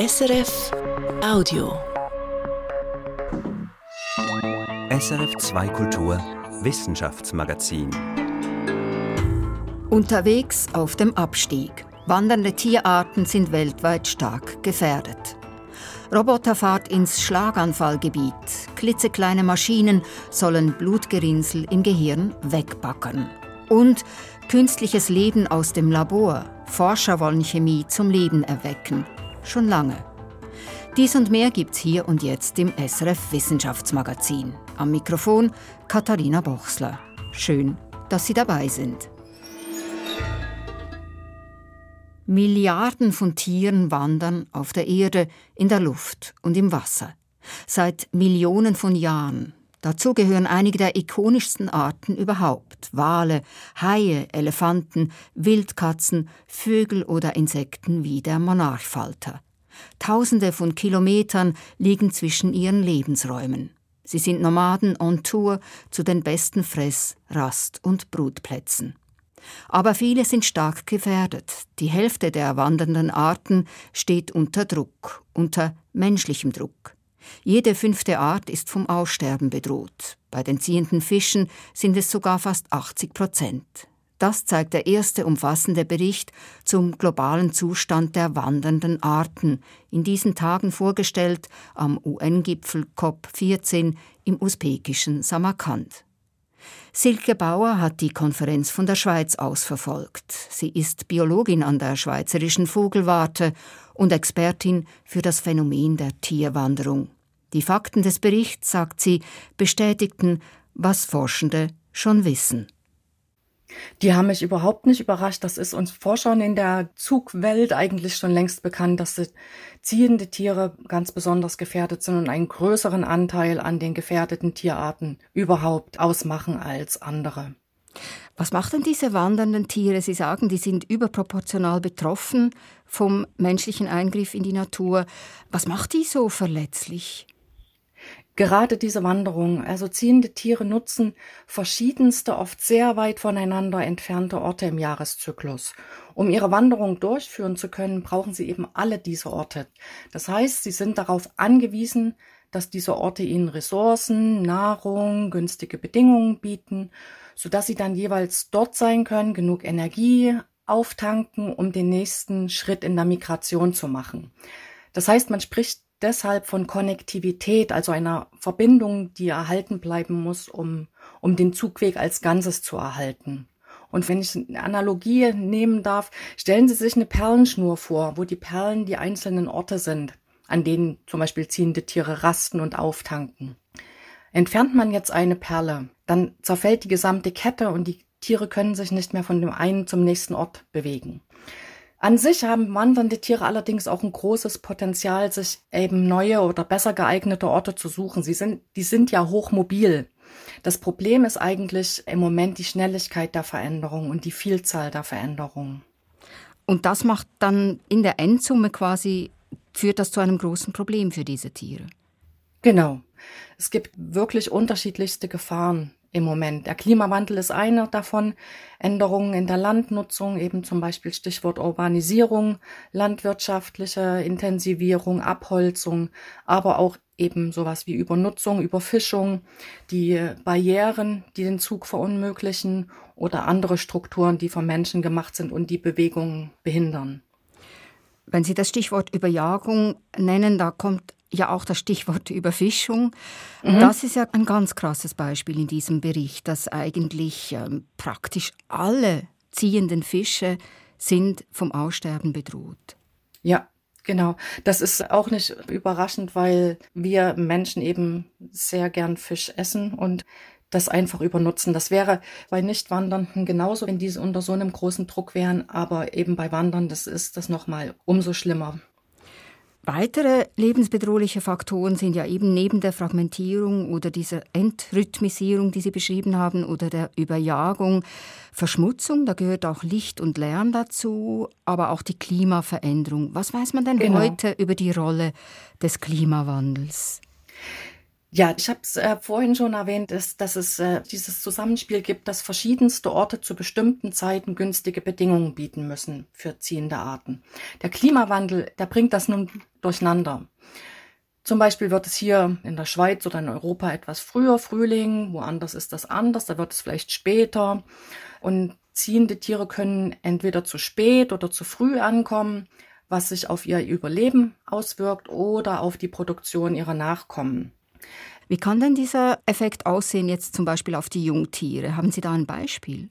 SRF Audio. SRF 2 Kultur Wissenschaftsmagazin. Unterwegs auf dem Abstieg. Wandernde Tierarten sind weltweit stark gefährdet. Roboterfahrt ins Schlaganfallgebiet. Klitzekleine Maschinen sollen Blutgerinnsel im Gehirn wegbackern. Und künstliches Leben aus dem Labor. Forscher wollen Chemie zum Leben erwecken. Schon lange. Dies und mehr gibt's hier und jetzt im SRF Wissenschaftsmagazin. Am Mikrofon Katharina Bochsler. Schön, dass Sie dabei sind. Milliarden von Tieren wandern auf der Erde, in der Luft und im Wasser. Seit Millionen von Jahren. Dazu gehören einige der ikonischsten Arten überhaupt. Wale, Haie, Elefanten, Wildkatzen, Vögel oder Insekten wie der Monarchfalter. Tausende von Kilometern liegen zwischen ihren Lebensräumen. Sie sind Nomaden on Tour zu den besten Fress-, Rast- und Brutplätzen. Aber viele sind stark gefährdet. Die Hälfte der wandernden Arten steht unter Druck, unter menschlichem Druck. Jede fünfte Art ist vom Aussterben bedroht. Bei den ziehenden Fischen sind es sogar fast 80 Prozent. Das zeigt der erste umfassende Bericht zum globalen Zustand der wandernden Arten, in diesen Tagen vorgestellt am UN-Gipfel COP14 im usbekischen Samarkand. Silke Bauer hat die Konferenz von der Schweiz aus verfolgt. Sie ist Biologin an der Schweizerischen Vogelwarte und Expertin für das Phänomen der Tierwanderung. Die Fakten des Berichts, sagt sie, bestätigten, was Forschende schon wissen. Die haben mich überhaupt nicht überrascht. Das ist uns Forschern in der Zugwelt eigentlich schon längst bekannt, dass ziehende Tiere ganz besonders gefährdet sind und einen größeren Anteil an den gefährdeten Tierarten überhaupt ausmachen als andere. Was macht denn diese wandernden Tiere? Sie sagen, die sind überproportional betroffen vom menschlichen Eingriff in die Natur. Was macht die so verletzlich? Gerade diese Wanderung, also ziehende Tiere nutzen verschiedenste, oft sehr weit voneinander entfernte Orte im Jahreszyklus. Um ihre Wanderung durchführen zu können, brauchen sie eben alle diese Orte. Das heißt, sie sind darauf angewiesen, dass diese Orte ihnen Ressourcen, Nahrung, günstige Bedingungen bieten, sodass sie dann jeweils dort sein können, genug Energie auftanken, um den nächsten Schritt in der Migration zu machen. Das heißt, man spricht deshalb von Konnektivität, also einer Verbindung, die erhalten bleiben muss, um, um den Zugweg als Ganzes zu erhalten. Und wenn ich eine Analogie nehmen darf, stellen Sie sich eine Perlenschnur vor, wo die Perlen die einzelnen Orte sind, an denen zum Beispiel ziehende Tiere rasten und auftanken. Entfernt man jetzt eine Perle, dann zerfällt die gesamte Kette und die Tiere können sich nicht mehr von dem einen zum nächsten Ort bewegen. An sich haben wandernde Tiere allerdings auch ein großes Potenzial, sich eben neue oder besser geeignete Orte zu suchen. Sie sind, die sind ja hochmobil. Das Problem ist eigentlich im Moment die Schnelligkeit der Veränderung und die Vielzahl der Veränderungen. Und das macht dann in der Endsumme quasi, führt das zu einem großen Problem für diese Tiere. Genau. Es gibt wirklich unterschiedlichste Gefahren, im Moment. Der Klimawandel ist einer davon. Änderungen in der Landnutzung, eben zum Beispiel Stichwort Urbanisierung, landwirtschaftliche Intensivierung, Abholzung, aber auch eben sowas wie Übernutzung, Überfischung, die Barrieren, die den Zug verunmöglichen oder andere Strukturen, die vom Menschen gemacht sind und die Bewegung behindern. Wenn Sie das Stichwort Überjagung nennen, da kommt ja auch das Stichwort Überfischung. Mhm. Das ist ja ein ganz krasses Beispiel in diesem Bericht, dass eigentlich ähm, praktisch alle ziehenden Fische sind vom Aussterben bedroht. Ja, Genau, das ist auch nicht überraschend, weil wir Menschen eben sehr gern Fisch essen und das einfach übernutzen. Das wäre bei Nichtwandernden genauso, wenn diese unter so einem großen Druck wären, aber eben bei Wandern, das ist das nochmal umso schlimmer. Weitere lebensbedrohliche Faktoren sind ja eben neben der Fragmentierung oder dieser Entrhythmisierung, die Sie beschrieben haben, oder der Überjagung, Verschmutzung, da gehört auch Licht und Lärm dazu, aber auch die Klimaveränderung. Was weiß man denn genau. heute über die Rolle des Klimawandels? Ja, ich habe es äh, vorhin schon erwähnt, dass, dass es äh, dieses Zusammenspiel gibt, dass verschiedenste Orte zu bestimmten Zeiten günstige Bedingungen bieten müssen für ziehende Arten. Der Klimawandel, der bringt das nun durcheinander. Zum Beispiel wird es hier in der Schweiz oder in Europa etwas früher Frühling, woanders ist das anders, da wird es vielleicht später. Und ziehende Tiere können entweder zu spät oder zu früh ankommen, was sich auf ihr Überleben auswirkt oder auf die Produktion ihrer Nachkommen. Wie kann denn dieser Effekt aussehen jetzt zum Beispiel auf die Jungtiere? Haben Sie da ein Beispiel?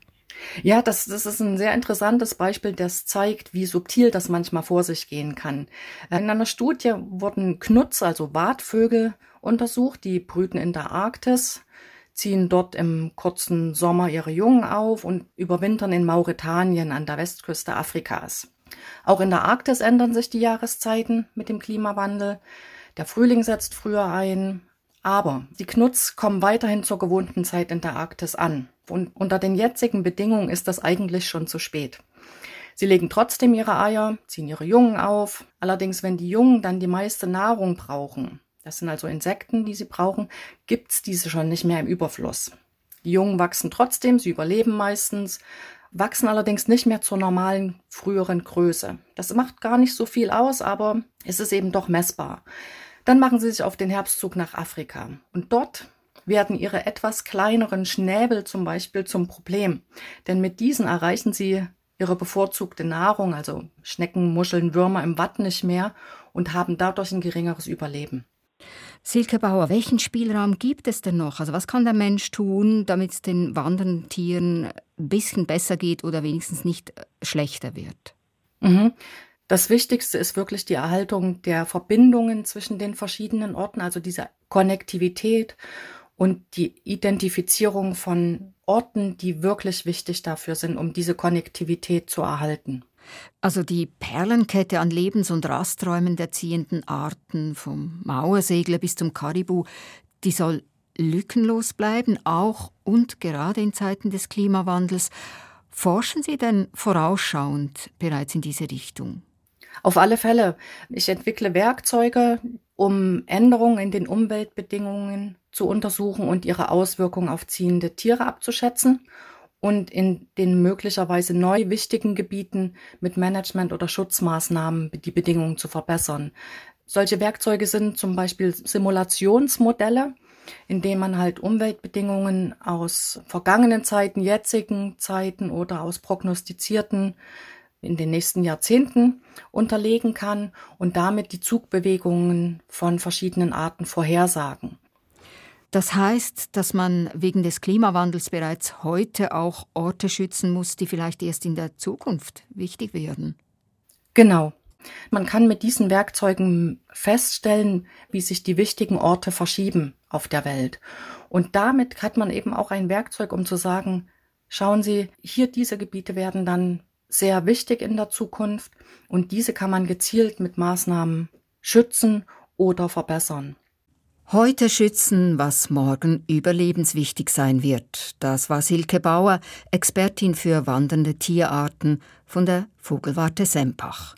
Ja, das, das ist ein sehr interessantes Beispiel, das zeigt, wie subtil das manchmal vor sich gehen kann. In einer Studie wurden Knutz, also Wartvögel, untersucht, die brüten in der Arktis, ziehen dort im kurzen Sommer ihre Jungen auf und überwintern in Mauretanien an der Westküste Afrikas. Auch in der Arktis ändern sich die Jahreszeiten mit dem Klimawandel. Der Frühling setzt früher ein, aber die Knutz kommen weiterhin zur gewohnten Zeit in der Arktis an. Und unter den jetzigen Bedingungen ist das eigentlich schon zu spät. Sie legen trotzdem ihre Eier, ziehen ihre Jungen auf. Allerdings, wenn die Jungen dann die meiste Nahrung brauchen, das sind also Insekten, die sie brauchen, gibt's diese schon nicht mehr im Überfluss. Die Jungen wachsen trotzdem, sie überleben meistens, wachsen allerdings nicht mehr zur normalen früheren Größe. Das macht gar nicht so viel aus, aber es ist eben doch messbar. Dann machen sie sich auf den Herbstzug nach Afrika. Und dort werden ihre etwas kleineren Schnäbel zum Beispiel zum Problem. Denn mit diesen erreichen sie ihre bevorzugte Nahrung, also Schnecken, Muscheln, Würmer im Watt nicht mehr und haben dadurch ein geringeres Überleben. Silke Bauer, welchen Spielraum gibt es denn noch? Also was kann der Mensch tun, damit es den wandernden Tieren ein bisschen besser geht oder wenigstens nicht schlechter wird? Mhm. Das Wichtigste ist wirklich die Erhaltung der Verbindungen zwischen den verschiedenen Orten, also diese Konnektivität und die Identifizierung von Orten, die wirklich wichtig dafür sind, um diese Konnektivität zu erhalten. Also die Perlenkette an Lebens- und Rasträumen der ziehenden Arten, vom Mauersegler bis zum Karibu, die soll lückenlos bleiben, auch und gerade in Zeiten des Klimawandels. Forschen Sie denn vorausschauend bereits in diese Richtung? Auf alle Fälle. Ich entwickle Werkzeuge, um Änderungen in den Umweltbedingungen zu untersuchen und ihre Auswirkungen auf ziehende Tiere abzuschätzen und in den möglicherweise neu wichtigen Gebieten mit Management- oder Schutzmaßnahmen die Bedingungen zu verbessern. Solche Werkzeuge sind zum Beispiel Simulationsmodelle, in denen man halt Umweltbedingungen aus vergangenen Zeiten, jetzigen Zeiten oder aus prognostizierten in den nächsten Jahrzehnten unterlegen kann und damit die Zugbewegungen von verschiedenen Arten vorhersagen. Das heißt, dass man wegen des Klimawandels bereits heute auch Orte schützen muss, die vielleicht erst in der Zukunft wichtig werden. Genau. Man kann mit diesen Werkzeugen feststellen, wie sich die wichtigen Orte verschieben auf der Welt. Und damit hat man eben auch ein Werkzeug, um zu sagen, schauen Sie, hier diese Gebiete werden dann sehr wichtig in der Zukunft und diese kann man gezielt mit Maßnahmen schützen oder verbessern. Heute schützen, was morgen überlebenswichtig sein wird. Das war Silke Bauer, Expertin für wandernde Tierarten von der Vogelwarte Sempach.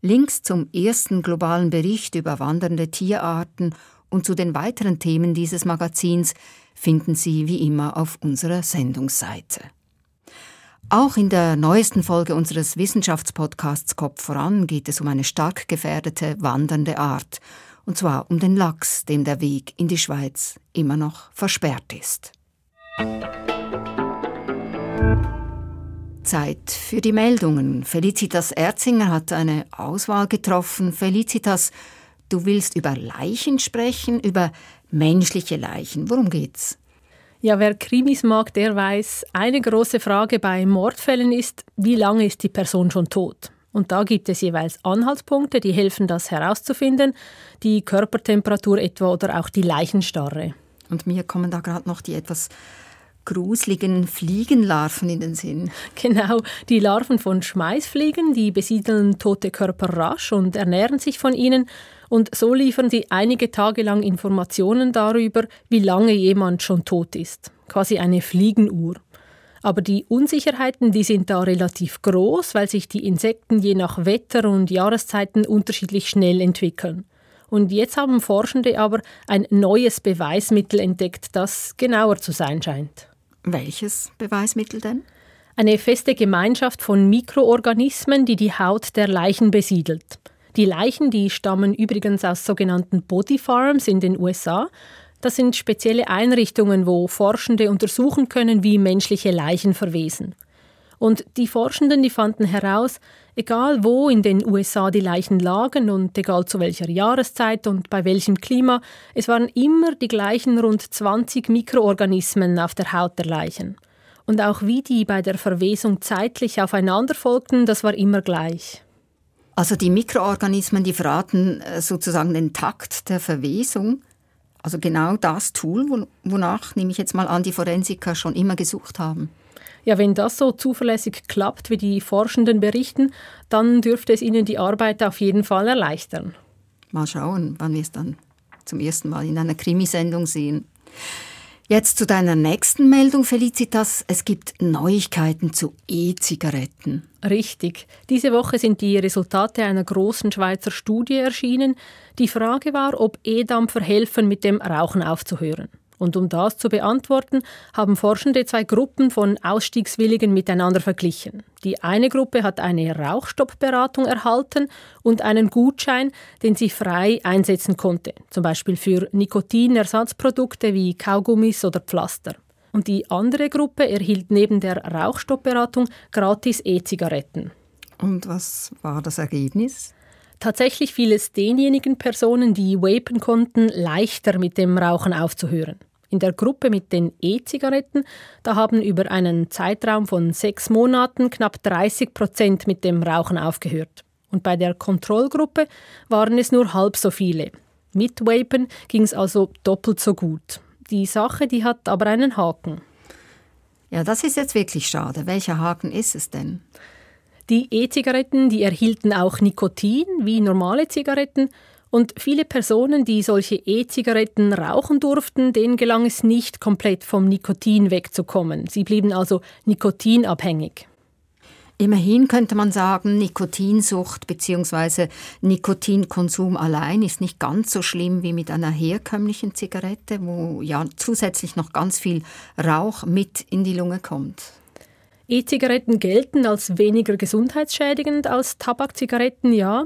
Links zum ersten globalen Bericht über wandernde Tierarten und zu den weiteren Themen dieses Magazins finden Sie wie immer auf unserer Sendungsseite. Auch in der neuesten Folge unseres Wissenschaftspodcasts Kopf voran geht es um eine stark gefährdete wandernde Art, und zwar um den Lachs, dem der Weg in die Schweiz immer noch versperrt ist. Zeit für die Meldungen. Felicitas Erzinger hat eine Auswahl getroffen. Felicitas, du willst über Leichen sprechen, über menschliche Leichen. Worum geht's? Ja, wer Krimis mag, der weiß, eine große Frage bei Mordfällen ist, wie lange ist die Person schon tot? Und da gibt es jeweils Anhaltspunkte, die helfen, das herauszufinden. Die Körpertemperatur etwa oder auch die Leichenstarre. Und mir kommen da gerade noch die etwas gruseligen Fliegenlarven in den Sinn. Genau, die Larven von Schmeißfliegen, die besiedeln tote Körper rasch und ernähren sich von ihnen und so liefern sie einige Tage lang Informationen darüber, wie lange jemand schon tot ist. Quasi eine Fliegenuhr. Aber die Unsicherheiten, die sind da relativ groß, weil sich die Insekten je nach Wetter und Jahreszeiten unterschiedlich schnell entwickeln. Und jetzt haben Forschende aber ein neues Beweismittel entdeckt, das genauer zu sein scheint. Welches Beweismittel denn? Eine feste Gemeinschaft von Mikroorganismen, die die Haut der Leichen besiedelt. Die Leichen, die stammen übrigens aus sogenannten Body Farms in den USA. Das sind spezielle Einrichtungen, wo Forschende untersuchen können, wie menschliche Leichen verwesen. Und die Forschenden, die fanden heraus, egal wo in den USA die Leichen lagen und egal zu welcher Jahreszeit und bei welchem Klima, es waren immer die gleichen rund 20 Mikroorganismen auf der Haut der Leichen. Und auch wie die bei der Verwesung zeitlich aufeinander folgten, das war immer gleich. Also die Mikroorganismen, die verraten äh, sozusagen den Takt der Verwesung. Also genau das Tool, wonach, nehme ich jetzt mal an, die Forensiker schon immer gesucht haben. Ja, wenn das so zuverlässig klappt, wie die Forschenden berichten, dann dürfte es ihnen die Arbeit auf jeden Fall erleichtern. Mal schauen, wann wir es dann zum ersten Mal in einer Krimisendung sehen. Jetzt zu deiner nächsten Meldung, Felicitas. Es gibt Neuigkeiten zu E-Zigaretten. Richtig. Diese Woche sind die Resultate einer großen Schweizer Studie erschienen. Die Frage war, ob E-Dampfer helfen, mit dem Rauchen aufzuhören. Und um das zu beantworten, haben Forschende zwei Gruppen von Ausstiegswilligen miteinander verglichen. Die eine Gruppe hat eine Rauchstoppberatung erhalten und einen Gutschein, den sie frei einsetzen konnte, zum Beispiel für Nikotinersatzprodukte wie Kaugummis oder Pflaster. Und die andere Gruppe erhielt neben der Rauchstoppberatung gratis E-Zigaretten. Und was war das Ergebnis? Tatsächlich fiel es denjenigen Personen, die vapen konnten, leichter mit dem Rauchen aufzuhören. In der Gruppe mit den E-Zigaretten, da haben über einen Zeitraum von sechs Monaten knapp 30 Prozent mit dem Rauchen aufgehört. Und bei der Kontrollgruppe waren es nur halb so viele. Mit Vapen ging es also doppelt so gut. Die Sache, die hat aber einen Haken. Ja, das ist jetzt wirklich schade. Welcher Haken ist es denn? Die E-Zigaretten, die erhielten auch Nikotin wie normale Zigaretten und viele Personen, die solche E-Zigaretten rauchen durften, denen gelang es nicht, komplett vom Nikotin wegzukommen. Sie blieben also nikotinabhängig. Immerhin könnte man sagen, Nikotinsucht bzw. Nikotinkonsum allein ist nicht ganz so schlimm wie mit einer herkömmlichen Zigarette, wo ja zusätzlich noch ganz viel Rauch mit in die Lunge kommt. E-Zigaretten gelten als weniger gesundheitsschädigend als Tabakzigaretten, ja.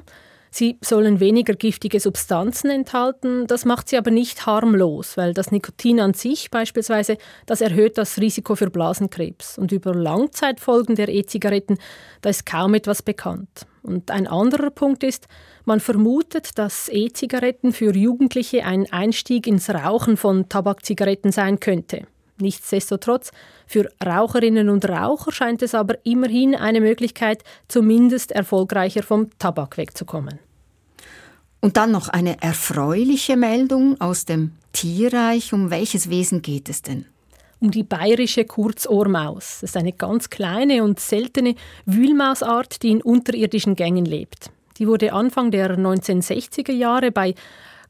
Sie sollen weniger giftige Substanzen enthalten, das macht sie aber nicht harmlos, weil das Nikotin an sich beispielsweise, das erhöht das Risiko für Blasenkrebs. Und über Langzeitfolgen der E-Zigaretten, da ist kaum etwas bekannt. Und ein anderer Punkt ist, man vermutet, dass E-Zigaretten für Jugendliche ein Einstieg ins Rauchen von Tabakzigaretten sein könnte. Nichtsdestotrotz, für Raucherinnen und Raucher scheint es aber immerhin eine Möglichkeit, zumindest erfolgreicher vom Tabak wegzukommen. Und dann noch eine erfreuliche Meldung aus dem Tierreich. Um welches Wesen geht es denn? Um die bayerische Kurzohrmaus. Das ist eine ganz kleine und seltene Wühlmausart, die in unterirdischen Gängen lebt. Die wurde Anfang der 1960er Jahre bei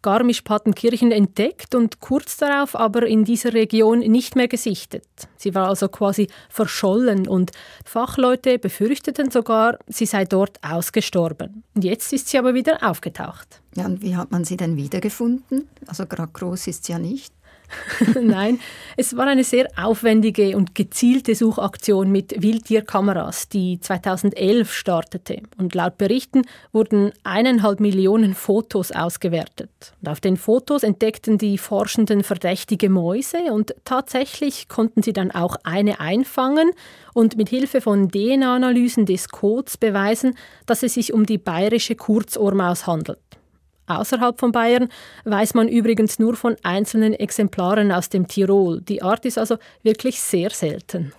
Garmisch-Partenkirchen entdeckt und kurz darauf aber in dieser Region nicht mehr gesichtet. Sie war also quasi verschollen und Fachleute befürchteten sogar, sie sei dort ausgestorben. Und jetzt ist sie aber wieder aufgetaucht. Ja, und wie hat man sie denn wiedergefunden? Also gerade groß ist sie ja nicht. Nein, es war eine sehr aufwendige und gezielte Suchaktion mit Wildtierkameras, die 2011 startete. Und laut Berichten wurden eineinhalb Millionen Fotos ausgewertet. Und auf den Fotos entdeckten die Forschenden verdächtige Mäuse und tatsächlich konnten sie dann auch eine einfangen und mit Hilfe von DNA-Analysen des Codes beweisen, dass es sich um die bayerische Kurzohrmaus handelt. Außerhalb von Bayern weiß man übrigens nur von einzelnen Exemplaren aus dem Tirol. Die Art ist also wirklich sehr selten.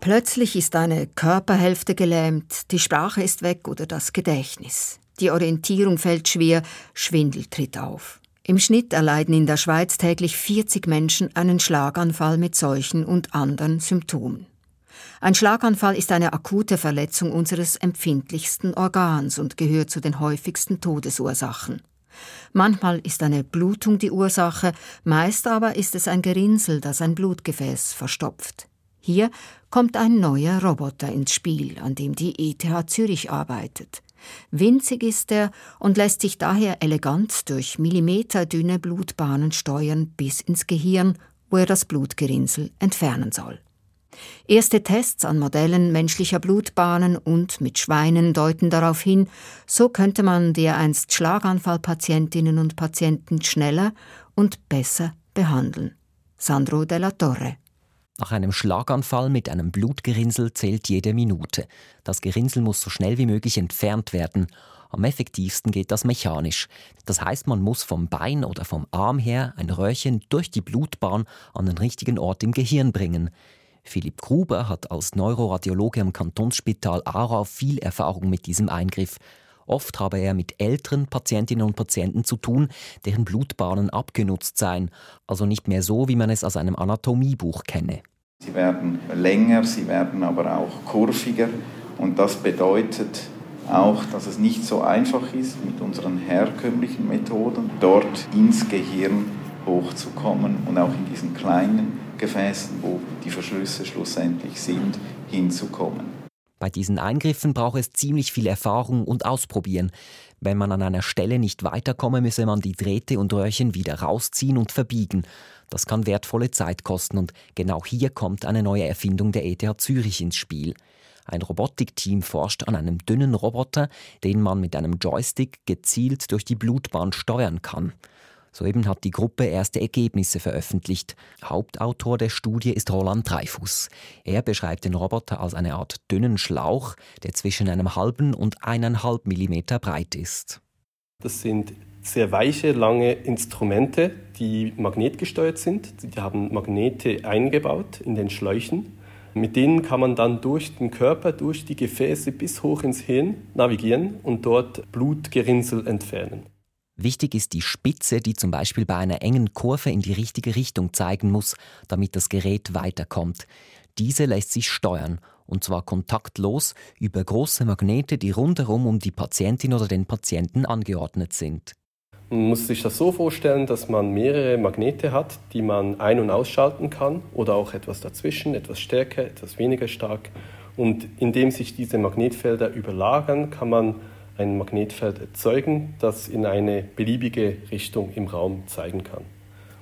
Plötzlich ist eine Körperhälfte gelähmt, die Sprache ist weg oder das Gedächtnis. Die Orientierung fällt schwer, Schwindel tritt auf. Im Schnitt erleiden in der Schweiz täglich 40 Menschen einen Schlaganfall mit solchen und anderen Symptomen. Ein Schlaganfall ist eine akute Verletzung unseres empfindlichsten Organs und gehört zu den häufigsten Todesursachen. Manchmal ist eine Blutung die Ursache, meist aber ist es ein Gerinnsel, das ein Blutgefäß verstopft. Hier kommt ein neuer Roboter ins Spiel, an dem die ETH Zürich arbeitet. Winzig ist er und lässt sich daher elegant durch millimeterdünne Blutbahnen steuern bis ins Gehirn, wo er das Blutgerinnsel entfernen soll. Erste Tests an Modellen menschlicher Blutbahnen und mit Schweinen deuten darauf hin, so könnte man dereinst Schlaganfallpatientinnen und Patienten schneller und besser behandeln. Sandro della Torre nach einem Schlaganfall mit einem Blutgerinnsel zählt jede Minute. Das Gerinnsel muss so schnell wie möglich entfernt werden. Am effektivsten geht das mechanisch. Das heißt, man muss vom Bein oder vom Arm her ein Röhrchen durch die Blutbahn an den richtigen Ort im Gehirn bringen. Philipp Gruber hat als Neuroradiologe am Kantonsspital Aarau viel Erfahrung mit diesem Eingriff. Oft habe er mit älteren Patientinnen und Patienten zu tun, deren Blutbahnen abgenutzt seien, also nicht mehr so, wie man es aus einem Anatomiebuch kenne. Sie werden länger, sie werden aber auch kurviger und das bedeutet auch, dass es nicht so einfach ist, mit unseren herkömmlichen Methoden dort ins Gehirn hochzukommen und auch in diesen kleinen Gefäßen, wo die Verschlüsse schlussendlich sind, hinzukommen. Bei diesen Eingriffen braucht es ziemlich viel Erfahrung und Ausprobieren. Wenn man an einer Stelle nicht weiterkomme, müsse man die Drähte und Röhrchen wieder rausziehen und verbiegen. Das kann wertvolle Zeit kosten und genau hier kommt eine neue Erfindung der ETH Zürich ins Spiel. Ein Robotikteam forscht an einem dünnen Roboter, den man mit einem Joystick gezielt durch die Blutbahn steuern kann. Soeben hat die Gruppe erste Ergebnisse veröffentlicht. Hauptautor der Studie ist Roland Dreifuß. Er beschreibt den Roboter als eine Art dünnen Schlauch, der zwischen einem halben und eineinhalb Millimeter breit ist. Das sind sehr weiche, lange Instrumente, die magnetgesteuert sind. Die haben Magnete eingebaut in den Schläuchen. Mit denen kann man dann durch den Körper, durch die Gefäße bis hoch ins Hirn navigieren und dort Blutgerinnsel entfernen. Wichtig ist die Spitze, die zum Beispiel bei einer engen Kurve in die richtige Richtung zeigen muss, damit das Gerät weiterkommt. Diese lässt sich steuern, und zwar kontaktlos über große Magnete, die rundherum um die Patientin oder den Patienten angeordnet sind. Man muss sich das so vorstellen, dass man mehrere Magnete hat, die man ein- und ausschalten kann oder auch etwas dazwischen, etwas stärker, etwas weniger stark. Und indem sich diese Magnetfelder überlagern, kann man ein Magnetfeld erzeugen, das in eine beliebige Richtung im Raum zeigen kann.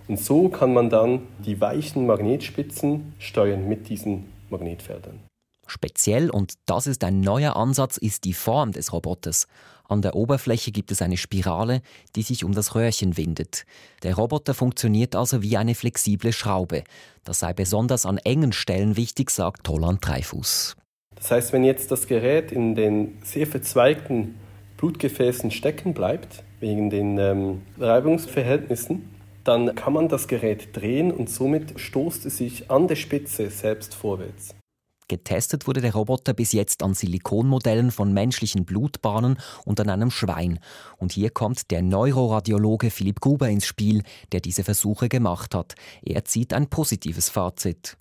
Und so kann man dann die weichen Magnetspitzen steuern mit diesen Magnetfeldern. Speziell, und das ist ein neuer Ansatz, ist die Form des Roboters. An der Oberfläche gibt es eine Spirale, die sich um das Röhrchen windet. Der Roboter funktioniert also wie eine flexible Schraube. Das sei besonders an engen Stellen wichtig, sagt Roland Dreifuß. Das heißt, wenn jetzt das Gerät in den sehr verzweigten Blutgefäßen stecken bleibt, wegen den ähm, Reibungsverhältnissen, dann kann man das Gerät drehen und somit stoßt es sich an der Spitze selbst vorwärts. Getestet wurde der Roboter bis jetzt an Silikonmodellen von menschlichen Blutbahnen und an einem Schwein. Und hier kommt der Neuroradiologe Philipp Gruber ins Spiel, der diese Versuche gemacht hat. Er zieht ein positives Fazit.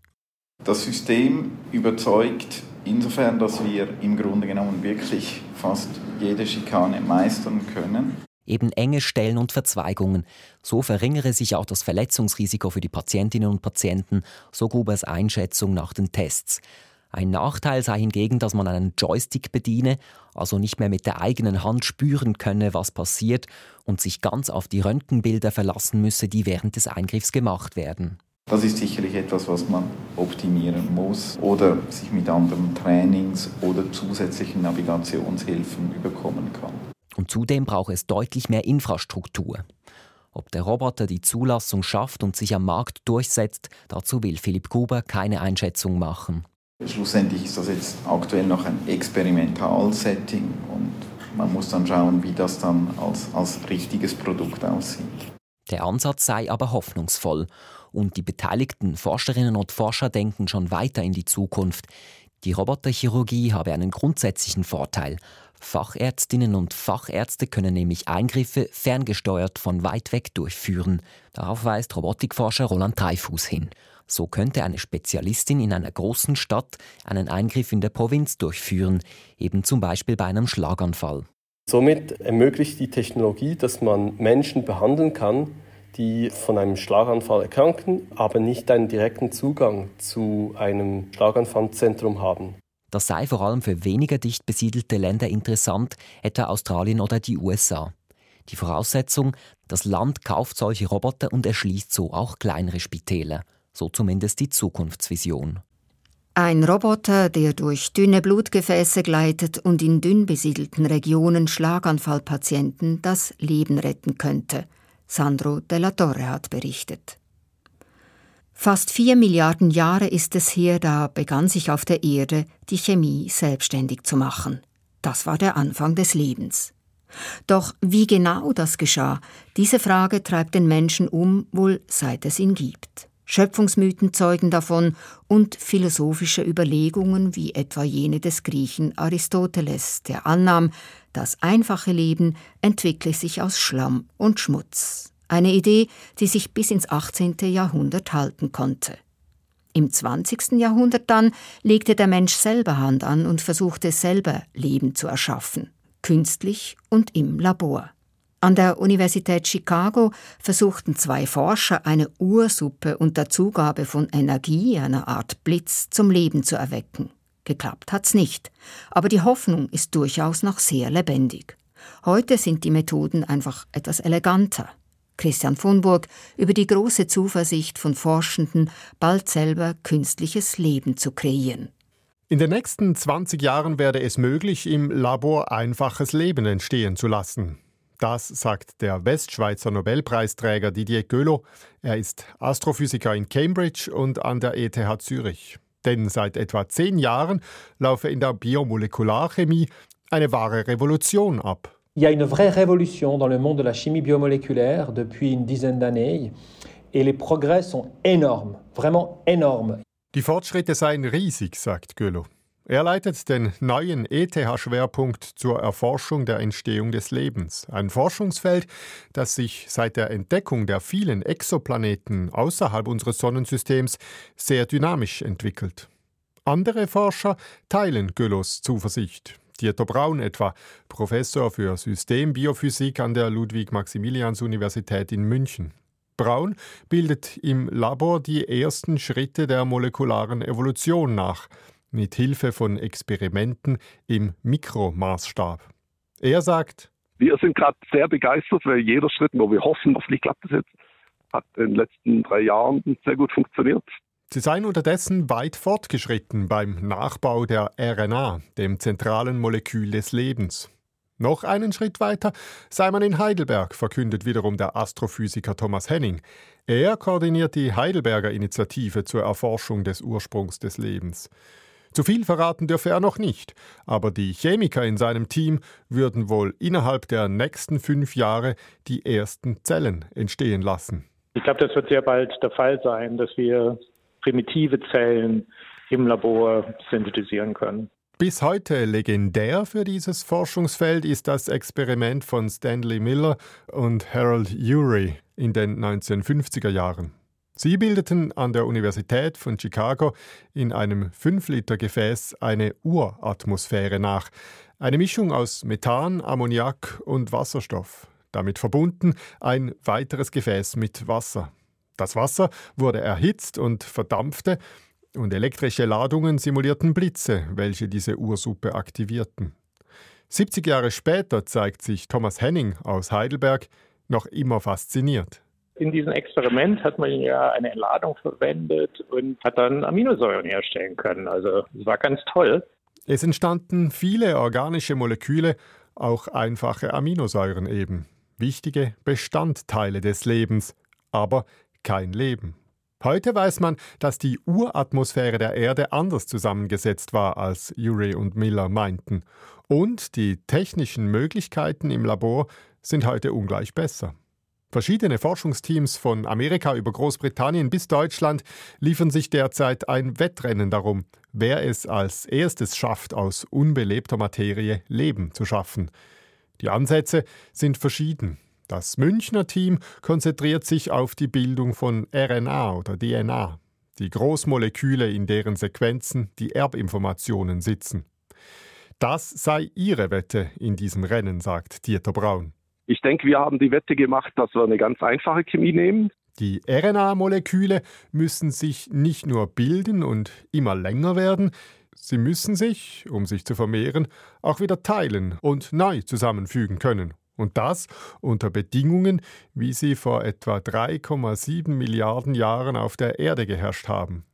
Das System überzeugt insofern, dass wir im Grunde genommen wirklich fast jede Schikane meistern können. Eben enge Stellen und Verzweigungen. So verringere sich auch das Verletzungsrisiko für die Patientinnen und Patienten, so Grubers Einschätzung nach den Tests. Ein Nachteil sei hingegen, dass man einen Joystick bediene, also nicht mehr mit der eigenen Hand spüren könne, was passiert und sich ganz auf die Röntgenbilder verlassen müsse, die während des Eingriffs gemacht werden. Das ist sicherlich etwas, was man optimieren muss oder sich mit anderen Trainings oder zusätzlichen Navigationshilfen überkommen kann. Und zudem braucht es deutlich mehr Infrastruktur. Ob der Roboter die Zulassung schafft und sich am Markt durchsetzt, dazu will Philipp Gruber keine Einschätzung machen. Schlussendlich ist das jetzt aktuell noch ein Experimentalsetting und man muss dann schauen, wie das dann als, als richtiges Produkt aussieht. Der Ansatz sei aber hoffnungsvoll und die beteiligten Forscherinnen und Forscher denken schon weiter in die Zukunft. Die Roboterchirurgie habe einen grundsätzlichen Vorteil. Fachärztinnen und Fachärzte können nämlich Eingriffe ferngesteuert von weit weg durchführen. Darauf weist Robotikforscher Roland Dreifuß hin. So könnte eine Spezialistin in einer großen Stadt einen Eingriff in der Provinz durchführen, eben zum Beispiel bei einem Schlaganfall. Somit ermöglicht die Technologie, dass man Menschen behandeln kann, die von einem Schlaganfall erkranken, aber nicht einen direkten Zugang zu einem Schlaganfallzentrum haben. Das sei vor allem für weniger dicht besiedelte Länder interessant, etwa Australien oder die USA. Die Voraussetzung, das Land kauft solche Roboter und erschließt so auch kleinere Spitäler. So zumindest die Zukunftsvision. Ein Roboter, der durch dünne Blutgefäße gleitet und in dünn besiedelten Regionen Schlaganfallpatienten das Leben retten könnte. Sandro della Torre hat berichtet. Fast vier Milliarden Jahre ist es her, da begann sich auf der Erde die Chemie selbstständig zu machen. Das war der Anfang des Lebens. Doch wie genau das geschah, diese Frage treibt den Menschen um, wohl seit es ihn gibt. Schöpfungsmythen zeugen davon und philosophische Überlegungen wie etwa jene des Griechen Aristoteles, der annahm, das einfache Leben entwickle sich aus Schlamm und Schmutz. Eine Idee, die sich bis ins 18. Jahrhundert halten konnte. Im 20. Jahrhundert dann legte der Mensch selber Hand an und versuchte selber Leben zu erschaffen, künstlich und im Labor. An der Universität Chicago versuchten zwei Forscher eine Ursuppe unter Zugabe von Energie, einer Art Blitz, zum Leben zu erwecken. Geklappt hat's nicht, aber die Hoffnung ist durchaus noch sehr lebendig. Heute sind die Methoden einfach etwas eleganter. Christian von Burg über die große Zuversicht von Forschenden, bald selber künstliches Leben zu kreieren. In den nächsten 20 Jahren werde es möglich, im Labor einfaches Leben entstehen zu lassen. Das sagt der Westschweizer Nobelpreisträger Didier Gölo. Er ist Astrophysiker in Cambridge und an der ETH Zürich. Denn seit etwa zehn Jahren laufe in der Biomolekularchemie eine wahre Revolution ab. Il y a une vraie révolution dans le monde de la chimie biomoléculaire depuis une dizaine d'années et les progrès sont énormes, vraiment énormes. Die Fortschritte seien riesig, sagt Gölo. Er leitet den neuen ETH-Schwerpunkt zur Erforschung der Entstehung des Lebens. Ein Forschungsfeld, das sich seit der Entdeckung der vielen Exoplaneten außerhalb unseres Sonnensystems sehr dynamisch entwickelt. Andere Forscher teilen Göllos Zuversicht. Dieter Braun etwa, Professor für Systembiophysik an der Ludwig-Maximilians-Universität in München. Braun bildet im Labor die ersten Schritte der molekularen Evolution nach – mit Hilfe von Experimenten im Mikromaßstab. Er sagt, wir sind gerade sehr begeistert, weil jeder Schritt, wo wir hoffen, hoffentlich klappt das jetzt, hat in den letzten drei Jahren sehr gut funktioniert. Sie seien unterdessen weit fortgeschritten beim Nachbau der RNA, dem zentralen Molekül des Lebens. Noch einen Schritt weiter sei man in Heidelberg, verkündet wiederum der Astrophysiker Thomas Henning. Er koordiniert die Heidelberger Initiative zur Erforschung des Ursprungs des Lebens. Zu viel verraten dürfe er noch nicht, aber die Chemiker in seinem Team würden wohl innerhalb der nächsten fünf Jahre die ersten Zellen entstehen lassen. Ich glaube, das wird sehr bald der Fall sein, dass wir primitive Zellen im Labor synthetisieren können. Bis heute legendär für dieses Forschungsfeld ist das Experiment von Stanley Miller und Harold Urey in den 1950er Jahren. Sie bildeten an der Universität von Chicago in einem 5-Liter-Gefäß eine Uratmosphäre nach, eine Mischung aus Methan, Ammoniak und Wasserstoff. Damit verbunden ein weiteres Gefäß mit Wasser. Das Wasser wurde erhitzt und verdampfte, und elektrische Ladungen simulierten Blitze, welche diese Ursuppe aktivierten. 70 Jahre später zeigt sich Thomas Henning aus Heidelberg noch immer fasziniert in diesem Experiment hat man ja eine Entladung verwendet und hat dann Aminosäuren herstellen können. Also es war ganz toll. Es entstanden viele organische Moleküle, auch einfache Aminosäuren eben. Wichtige Bestandteile des Lebens, aber kein Leben. Heute weiß man, dass die Uratmosphäre der Erde anders zusammengesetzt war, als Urey und Miller meinten. Und die technischen Möglichkeiten im Labor sind heute ungleich besser. Verschiedene Forschungsteams von Amerika über Großbritannien bis Deutschland liefern sich derzeit ein Wettrennen darum, wer es als erstes schafft, aus unbelebter Materie Leben zu schaffen. Die Ansätze sind verschieden. Das Münchner Team konzentriert sich auf die Bildung von RNA oder DNA, die Großmoleküle, in deren Sequenzen die Erbinformationen sitzen. Das sei ihre Wette in diesem Rennen, sagt Dieter Braun. Ich denke, wir haben die Wette gemacht, dass wir eine ganz einfache Chemie nehmen. Die RNA-Moleküle müssen sich nicht nur bilden und immer länger werden, sie müssen sich, um sich zu vermehren, auch wieder teilen und neu zusammenfügen können. Und das unter Bedingungen, wie sie vor etwa 3,7 Milliarden Jahren auf der Erde geherrscht haben.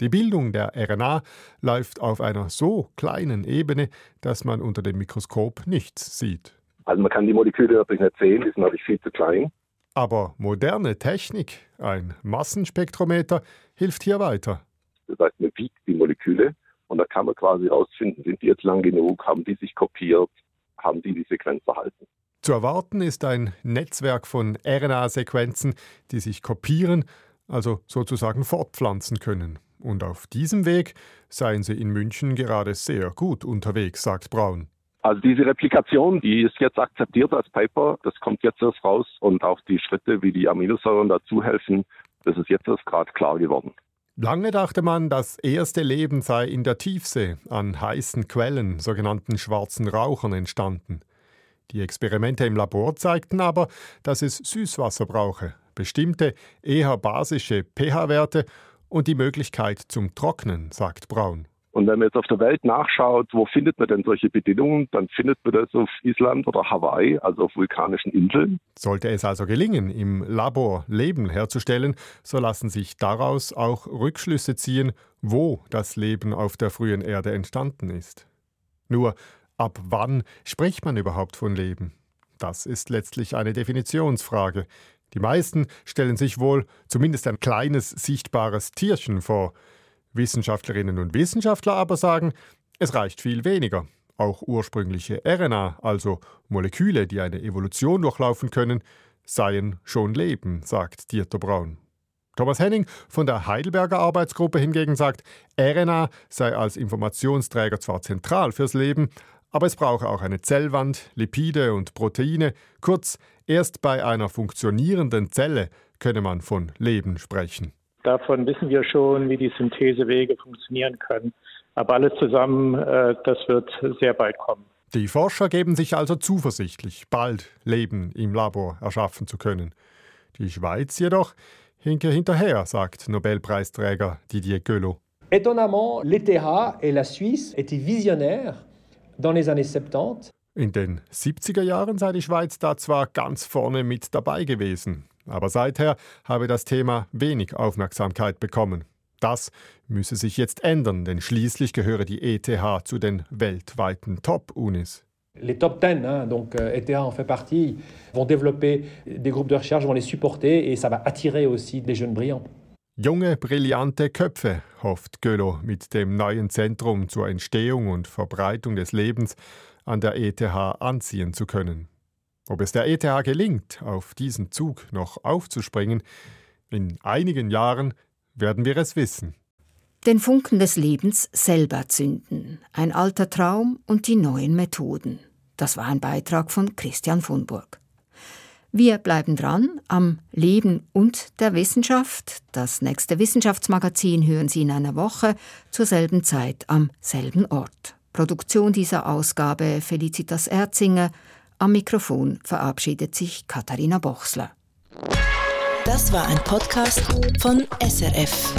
Die Bildung der RNA läuft auf einer so kleinen Ebene, dass man unter dem Mikroskop nichts sieht. Also man kann die Moleküle natürlich nicht sehen, die sind natürlich viel zu klein. Aber moderne Technik, ein Massenspektrometer, hilft hier weiter. Das heißt, man wiegt die Moleküle und da kann man quasi herausfinden, sind die jetzt lang genug, haben die sich kopiert, haben die die Sequenz erhalten. Zu erwarten ist ein Netzwerk von RNA-Sequenzen, die sich kopieren, also sozusagen fortpflanzen können. Und auf diesem Weg seien sie in München gerade sehr gut unterwegs, sagt Braun. Also diese Replikation, die ist jetzt akzeptiert als Paper, das kommt jetzt erst raus und auch die Schritte, wie die Aminosäuren dazu helfen, das ist jetzt erst gerade klar geworden. Lange dachte man, das erste Leben sei in der Tiefsee, an heißen Quellen, sogenannten schwarzen Rauchern, entstanden. Die Experimente im Labor zeigten aber, dass es Süßwasser brauche, bestimmte, eher basische pH-Werte und die Möglichkeit zum Trocknen, sagt Braun. Und wenn man jetzt auf der Welt nachschaut, wo findet man denn solche Bedingungen, dann findet man das auf Island oder Hawaii, also auf vulkanischen Inseln. Sollte es also gelingen, im Labor Leben herzustellen, so lassen sich daraus auch Rückschlüsse ziehen, wo das Leben auf der frühen Erde entstanden ist. Nur ab wann spricht man überhaupt von Leben? Das ist letztlich eine Definitionsfrage. Die meisten stellen sich wohl zumindest ein kleines sichtbares Tierchen vor, Wissenschaftlerinnen und Wissenschaftler aber sagen, es reicht viel weniger. Auch ursprüngliche RNA, also Moleküle, die eine Evolution durchlaufen können, seien schon Leben, sagt Dieter Braun. Thomas Henning von der Heidelberger Arbeitsgruppe hingegen sagt, RNA sei als Informationsträger zwar zentral fürs Leben, aber es brauche auch eine Zellwand, Lipide und Proteine. Kurz, erst bei einer funktionierenden Zelle könne man von Leben sprechen. Davon wissen wir schon, wie die Synthesewege funktionieren können. Aber alles zusammen, äh, das wird sehr bald kommen. Die Forscher geben sich also zuversichtlich, bald Leben im Labor erschaffen zu können. Die Schweiz jedoch hinke hinterher, sagt Nobelpreisträger Didier Gueulot. Étonnamment, l'ETH et la Suisse étaient visionnaires dans les années 70. In den 70er Jahren sei die Schweiz da zwar ganz vorne mit dabei gewesen, aber seither habe das Thema wenig Aufmerksamkeit bekommen. Das müsse sich jetzt ändern, denn schließlich gehöre die ETH zu den weltweiten Top-Unis. Les top 10, hein, donc ETH en fait partie, vont développer des groupes de recherche, vont les supporter et ça va attirer aussi des jeunes brillants. Junge, brillante Köpfe, hofft Gölo mit dem neuen Zentrum zur Entstehung und Verbreitung des Lebens an der ETH anziehen zu können. Ob es der ETH gelingt, auf diesen Zug noch aufzuspringen, in einigen Jahren werden wir es wissen. Den Funken des Lebens selber zünden. Ein alter Traum und die neuen Methoden. Das war ein Beitrag von Christian von Burg. Wir bleiben dran am Leben und der Wissenschaft. Das nächste Wissenschaftsmagazin hören Sie in einer Woche zur selben Zeit am selben Ort. Produktion dieser Ausgabe Felicitas Erzinger. Am Mikrofon verabschiedet sich Katharina Bochsler. Das war ein Podcast von SRF.